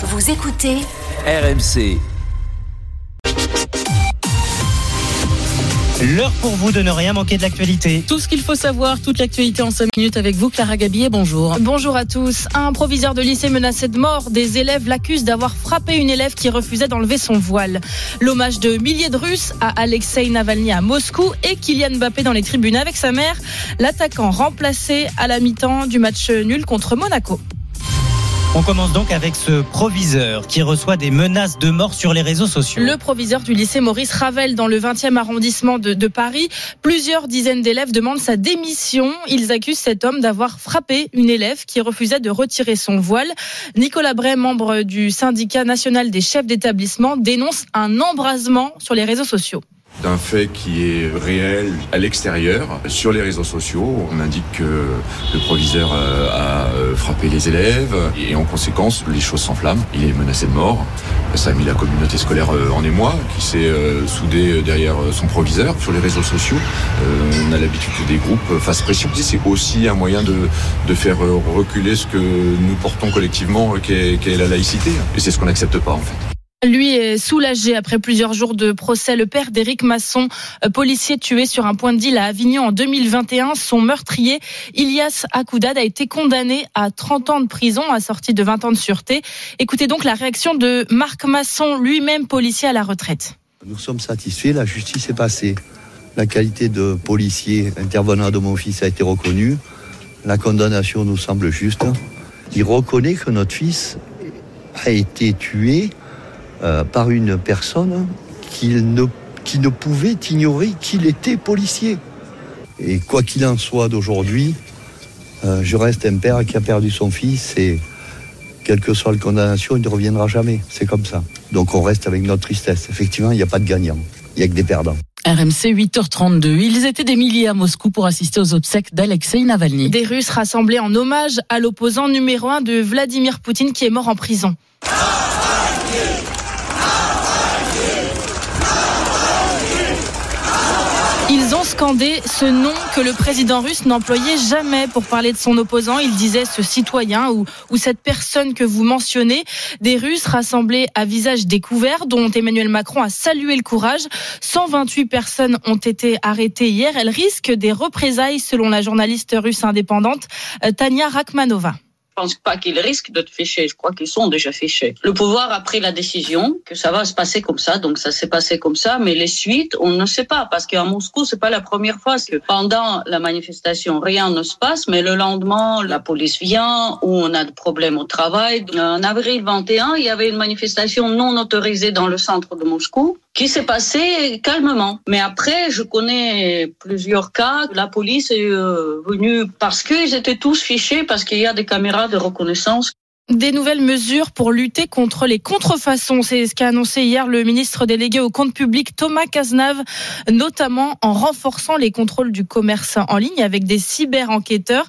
Vous écoutez RMC. L'heure pour vous de ne rien manquer de l'actualité. Tout ce qu'il faut savoir, toute l'actualité en 5 minutes avec vous, Clara Gabillet, bonjour. Bonjour à tous. Un proviseur de lycée menacé de mort, des élèves l'accusent d'avoir frappé une élève qui refusait d'enlever son voile. L'hommage de milliers de Russes à Alexei Navalny à Moscou et Kylian Mbappé dans les tribunes avec sa mère, l'attaquant remplacé à la mi-temps du match nul contre Monaco. On commence donc avec ce proviseur qui reçoit des menaces de mort sur les réseaux sociaux. Le proviseur du lycée Maurice Ravel dans le 20e arrondissement de, Paris. Plusieurs dizaines d'élèves demandent sa démission. Ils accusent cet homme d'avoir frappé une élève qui refusait de retirer son voile. Nicolas Bray, membre du syndicat national des chefs d'établissement, dénonce un embrasement sur les réseaux sociaux d'un fait qui est réel à l'extérieur. Sur les réseaux sociaux, on indique que le proviseur euh, a euh, frappé les élèves et en conséquence, les choses s'enflamment. Il est menacé de mort. Ça a mis la communauté scolaire euh, en émoi, qui s'est soudée derrière son proviseur. Sur les réseaux sociaux, on a l'habitude que des groupes fassent pression. C'est aussi un moyen de, faire reculer ce que nous portons collectivement, qui est, qui est la laïcité. Et c'est ce qu'on n'accepte pas en fait. Lui est soulagé après plusieurs jours de procès. Le père d'Éric Masson, euh, policier tué sur un point de deal à Avignon en 2021, son meurtrier, Ilias Akoudad, a été condamné à 30 ans de prison, assorti de 20 ans de sûreté. Écoutez donc la réaction de Marc Masson, lui-même policier à la retraite. Nous sommes satisfaits, la justice est passée. La qualité de policier intervenant de mon fils a été reconnue. La condamnation nous semble juste. Il reconnaît que notre fils a été tué euh, par une personne qui ne, qui ne pouvait ignorer qu'il était policier. Et quoi qu'il en soit d'aujourd'hui, euh, je reste un père qui a perdu son fils et quelle que soit la condamnation, il ne reviendra jamais. C'est comme ça. Donc on reste avec notre tristesse. Effectivement, il n'y a pas de gagnant. Il n'y a que des perdants. RMC 8h32. Ils étaient des milliers à Moscou pour assister aux obsèques d'Alexei Navalny. Des Russes rassemblés en hommage à l'opposant numéro un de Vladimir Poutine qui est mort en prison. Ils ont scandé ce nom que le président russe n'employait jamais pour parler de son opposant. Il disait ce citoyen ou, ou cette personne que vous mentionnez. Des Russes rassemblés à visage découvert, dont Emmanuel Macron a salué le courage. 128 personnes ont été arrêtées hier. Elles risquent des représailles selon la journaliste russe indépendante euh, Tania Rakhmanova pense pas qu'ils risquent d'être fichés. Je crois qu'ils sont déjà fichés. Le pouvoir a pris la décision que ça va se passer comme ça. Donc ça s'est passé comme ça. Mais les suites, on ne sait pas. Parce qu'à Moscou, c'est pas la première fois que pendant la manifestation, rien ne se passe. Mais le lendemain, la police vient ou on a des problèmes au travail. En avril 21, il y avait une manifestation non autorisée dans le centre de Moscou qui s'est passé calmement. Mais après, je connais plusieurs cas. La police est euh, venue parce qu'ils étaient tous fichés, parce qu'il y a des caméras de reconnaissance. Des nouvelles mesures pour lutter contre les contrefaçons. C'est ce qu'a annoncé hier le ministre délégué au compte public Thomas Cazenave, notamment en renforçant les contrôles du commerce en ligne avec des cyber-enquêteurs.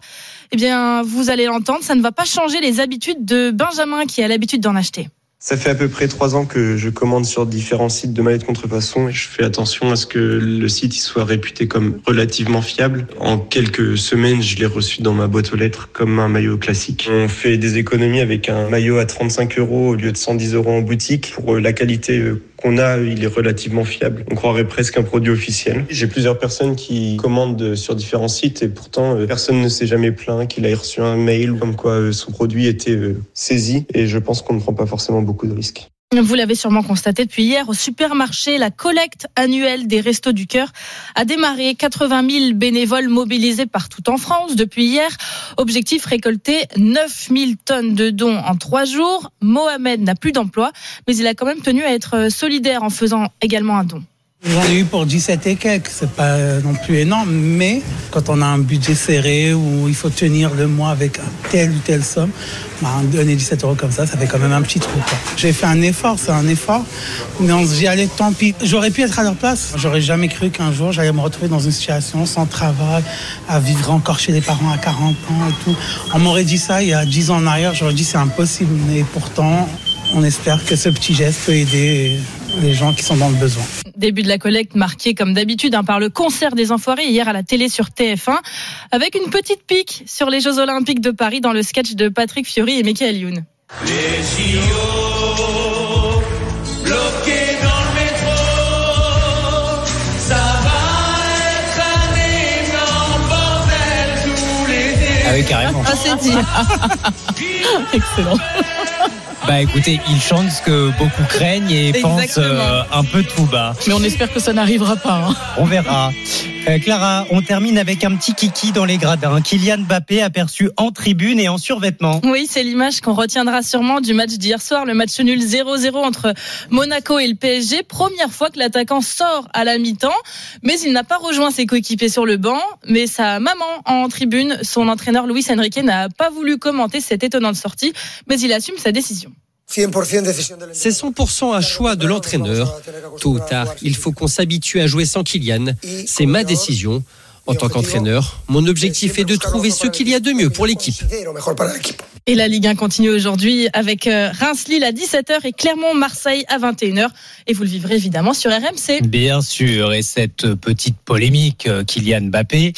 Eh bien, vous allez l'entendre, ça ne va pas changer les habitudes de Benjamin qui a l'habitude d'en acheter. Ça fait à peu près trois ans que je commande sur différents sites de maillots de contrefaçon et je fais attention à ce que le site soit réputé comme relativement fiable. En quelques semaines, je l'ai reçu dans ma boîte aux lettres comme un maillot classique. On fait des économies avec un maillot à 35 euros au lieu de 110 euros en boutique. Pour la qualité euh, qu'on a, il est relativement fiable. On croirait presque un produit officiel. J'ai plusieurs personnes qui commandent sur différents sites et pourtant euh, personne ne s'est jamais plaint qu'il ait reçu un mail comme quoi euh, son produit était euh, saisi et je pense qu'on ne prend pas forcément beaucoup de risques. Vous l'avez sûrement constaté depuis hier au supermarché, la collecte annuelle des Restos du Cœur a démarré. 80 000 bénévoles mobilisés partout en France depuis hier. Objectif récolter 9 000 tonnes de dons en trois jours. Mohamed n'a plus d'emploi, mais il a quand même tenu à être solidaire en faisant également un don. J'en ai eu pour 17 et quelques, c'est pas non plus énorme, mais quand on a un budget serré où il faut tenir le mois avec telle ou telle somme, bah, donner 17 euros comme ça, ça fait quand même un petit trou. J'ai fait un effort, c'est un effort, mais on se dit, allez, tant pis. J'aurais pu être à leur place. J'aurais jamais cru qu'un jour j'allais me retrouver dans une situation sans travail, à vivre encore chez les parents à 40 ans et tout. On m'aurait dit ça il y a 10 ans en arrière, j'aurais dit c'est impossible, mais pourtant, on espère que ce petit geste peut aider les gens qui sont dans le besoin. Début de la collecte marqué comme d'habitude hein, par le concert des Enfoirés hier à la télé sur TF1 avec une petite pique sur les Jeux Olympiques de Paris dans le sketch de Patrick Fiori et Michael Youn. Ah oui, carrément. Ah, c'est dit. Excellent. Bah écoutez, il chante ce que beaucoup craignent et pense Exactement. euh, un peu tout bas. Mais on espère que ça n'arrivera pas. hein. On verra. Euh, Clara, on termine avec un petit kiki dans les gradins. Kylian Mbappé aperçu en tribune et en survêtement. Oui, c'est l'image qu'on retiendra sûrement du match d'hier soir, le match nul 0-0 entre Monaco et le PSG. Première fois que l'attaquant sort à la mi-temps, mais il n'a pas rejoint ses coéquipiers sur le banc. Mais sa maman en tribune, son entraîneur Luis Enrique n'a pas voulu commenter cette étonnante sortie, mais il assume sa décision. C'est 100% un choix de l'entraîneur. Tôt ou tard, il faut qu'on s'habitue à jouer sans Kylian. C'est ma décision. En tant qu'entraîneur, mon objectif est de trouver ce qu'il y a de mieux pour l'équipe. Et la Ligue 1 continue aujourd'hui avec euh, Reims-Lille à 17h et Clermont-Marseille à 21h. Et vous le vivrez évidemment sur RMC. Bien sûr, et cette petite polémique, euh, Kylian Mbappé,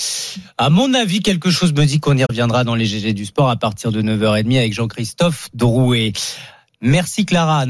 à mon avis, quelque chose me dit qu'on y reviendra dans les GG du sport à partir de 9h30 avec Jean-Christophe Drouet. Merci Clara.